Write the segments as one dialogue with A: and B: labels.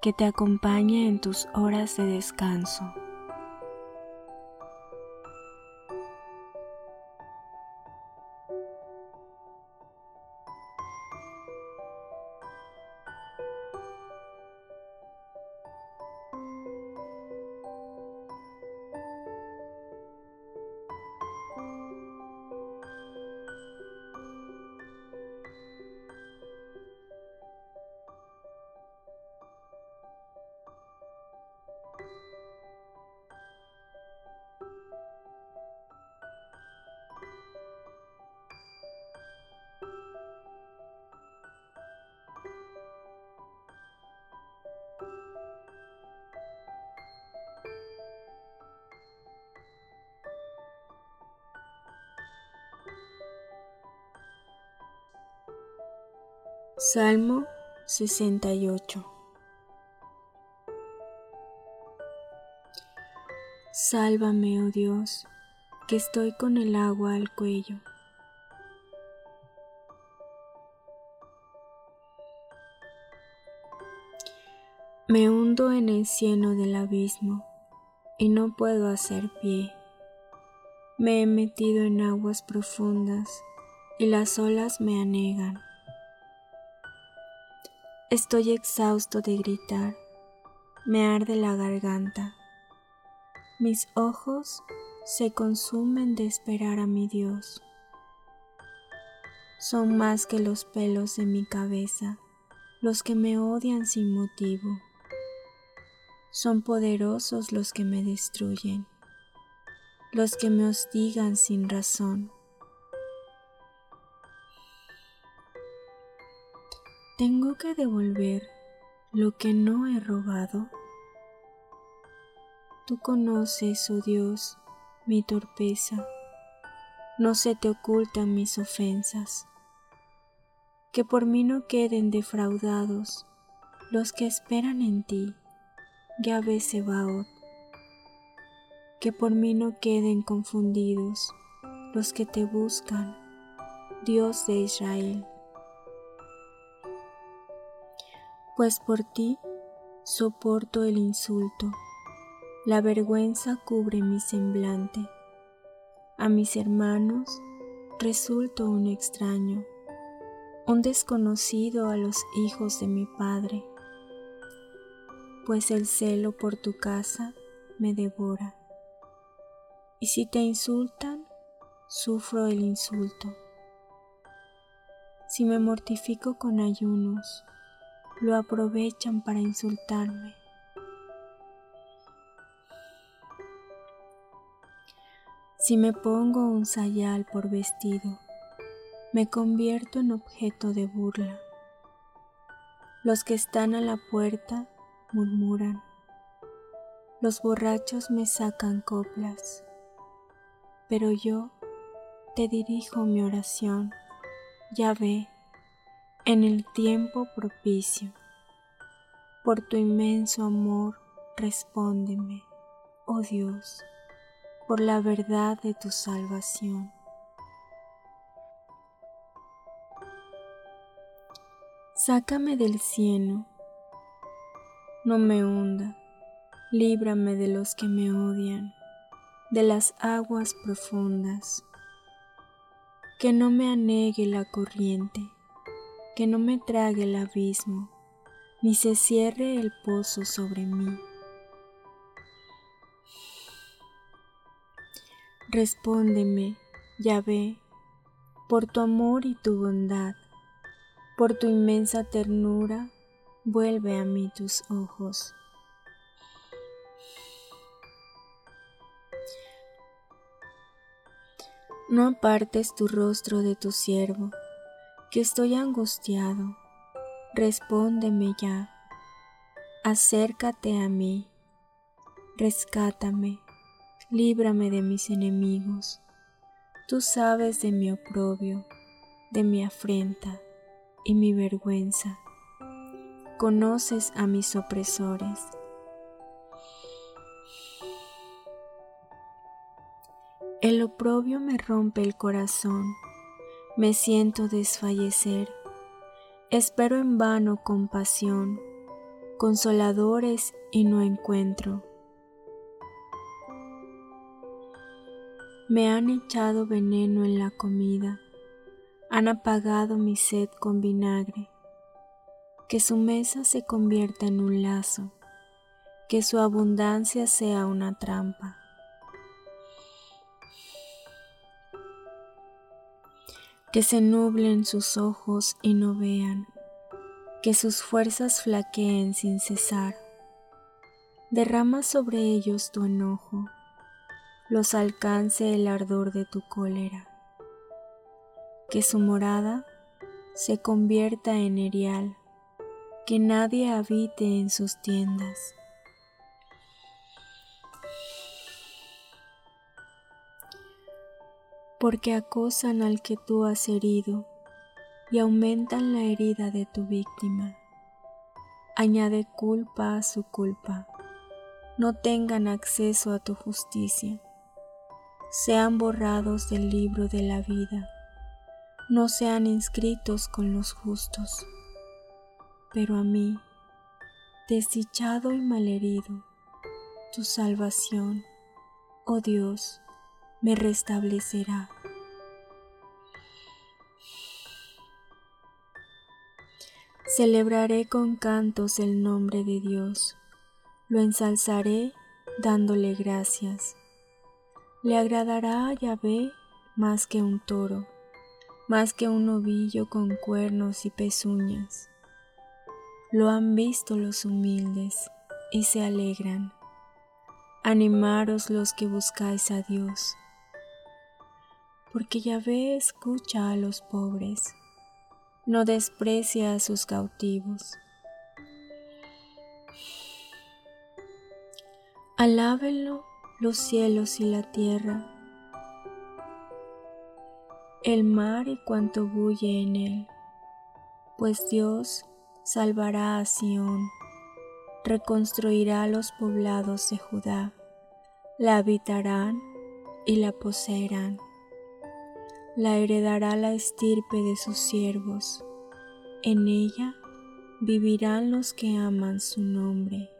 A: que te acompañe en tus horas de descanso. Salmo 68 Sálvame, oh Dios, que estoy con el agua al cuello. En el cieno del abismo y no puedo hacer pie. Me he metido en aguas profundas y las olas me anegan. Estoy exhausto de gritar, me arde la garganta. Mis ojos se consumen de esperar a mi Dios. Son más que los pelos de mi cabeza los que me odian sin motivo. Son poderosos los que me destruyen, los que me hostigan sin razón. ¿Tengo que devolver lo que no he robado? Tú conoces, oh Dios, mi torpeza, no se te ocultan mis ofensas. Que por mí no queden defraudados los que esperan en ti, Yahvé Sebaot. Que por mí no queden confundidos los que te buscan, Dios de Israel. pues por ti soporto el insulto, la vergüenza cubre mi semblante. A mis hermanos resulto un extraño, un desconocido a los hijos de mi Padre, pues el celo por tu casa me devora. Y si te insultan, sufro el insulto. Si me mortifico con ayunos, lo aprovechan para insultarme. Si me pongo un sayal por vestido, me convierto en objeto de burla. Los que están a la puerta murmuran. Los borrachos me sacan coplas, pero yo te dirijo mi oración, ya ve en el tiempo propicio. Por tu inmenso amor, respóndeme, oh Dios, por la verdad de tu salvación. Sácame del cielo, no me hunda, líbrame de los que me odian, de las aguas profundas, que no me anegue la corriente que no me trague el abismo, ni se cierre el pozo sobre mí. Respóndeme, Yahvé, por tu amor y tu bondad, por tu inmensa ternura, vuelve a mí tus ojos. No apartes tu rostro de tu siervo, que estoy angustiado. Respóndeme ya. Acércate a mí. Rescátame. Líbrame de mis enemigos. Tú sabes de mi oprobio, de mi afrenta y mi vergüenza. Conoces a mis opresores El oprobio me rompe el corazón, me siento desfallecer, espero en vano compasión, consoladores y no encuentro. Me han echado veneno en la comida, han apagado mi sed con vinagre, que su mesa se convierta en un lazo, que su abundancia sea una trampa. que se nublen sus ojos y no vean, que sus fuerzas flaqueen sin cesar. Derrama sobre ellos tu enojo, los alcance el ardor de tu cólera, que su morada se convierta en erial, que nadie habite en sus tiendas porque acosan al que tú has herido y aumentan la herida de tu víctima. Añade culpa a su culpa. No tengan acceso a tu justicia. Sean borrados del libro de la vida. No sean inscritos con los justos. Pero a mí, desdichado y malherido, tu salvación, oh Dios, me restablecerá. Celebraré con cantos el nombre de Dios, lo ensalzaré dándole gracias. Le agradará a Yahvé más que un toro, más que un ovillo con cuernos y pezuñas. Lo han visto los humildes y se alegran. Animaros los que buscáis a Dios porque Yahvé escucha a los pobres, no desprecia a sus cautivos. Alábenlo los cielos y la tierra, el mar y cuanto bulle en él, pues Dios salvará a Sión, reconstruirá los poblados de Judá, la habitarán y la poseerán la heredará la estirpe de sus siervos. En ella vivirán los que aman su nombre.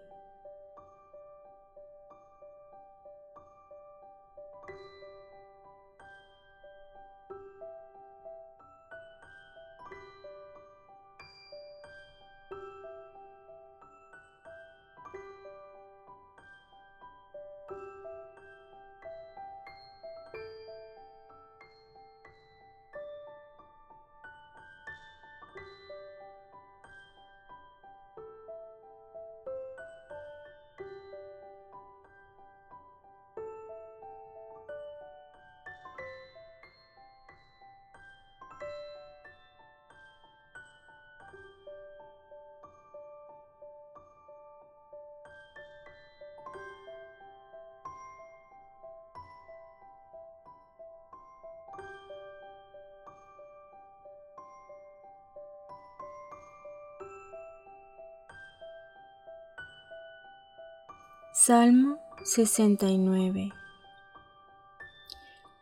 A: Salmo 69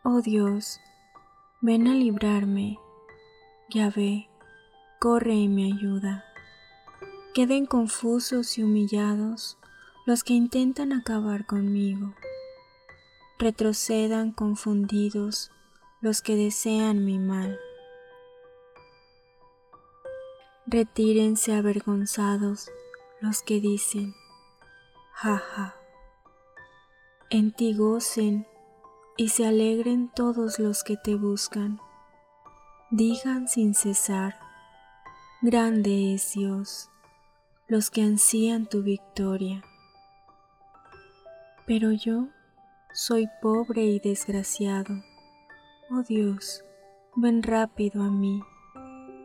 A: Oh Dios, ven a librarme, ve, corre y me ayuda. Queden confusos y humillados los que intentan acabar conmigo. Retrocedan confundidos los que desean mi mal. Retírense avergonzados los que dicen, jaja. En ti gocen y se alegren todos los que te buscan. Digan sin cesar, grande es Dios, los que ansían tu victoria. Pero yo soy pobre y desgraciado. Oh Dios, ven rápido a mí.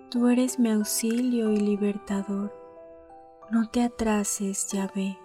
A: Tú eres mi auxilio y libertador. No te atrases, Yahvé.